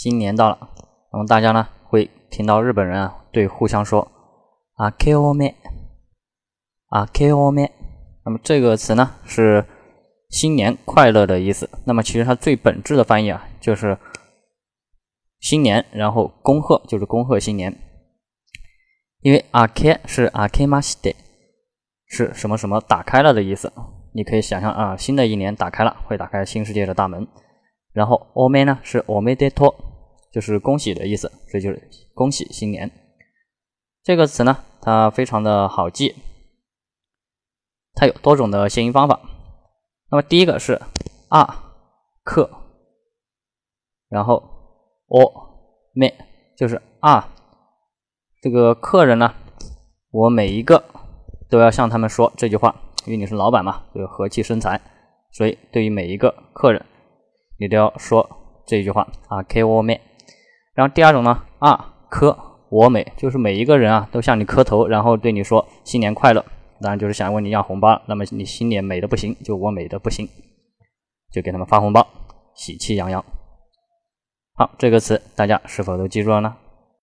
新年到了，那么大家呢会听到日本人啊对互相说啊 k o me 啊 k o me，那么这个词呢是新年快乐的意思。那么其实它最本质的翻译啊就是新年，然后恭贺就是恭贺新年。因为阿 K 是阿 K 马西德，是什么什么打开了的意思。你可以想象啊，新的一年打开了，会打开新世界的大门。然后欧梅呢是欧梅德托，就是恭喜的意思，这就是恭喜新年。这个词呢，它非常的好记，它有多种的谐音方法。那么第一个是啊克，然后欧梅就是啊。这个客人呢，我每一个都要向他们说这句话，因为你是老板嘛，就和气生财，所以对于每一个客人，你都要说这句话啊，K 我美。然后第二种呢，啊，磕我美，就是每一个人啊都向你磕头，然后对你说新年快乐，当然就是想问你要红包。那么你新年美的不行，就我美的不行，就给他们发红包，喜气洋洋。好，这个词大家是否都记住了呢？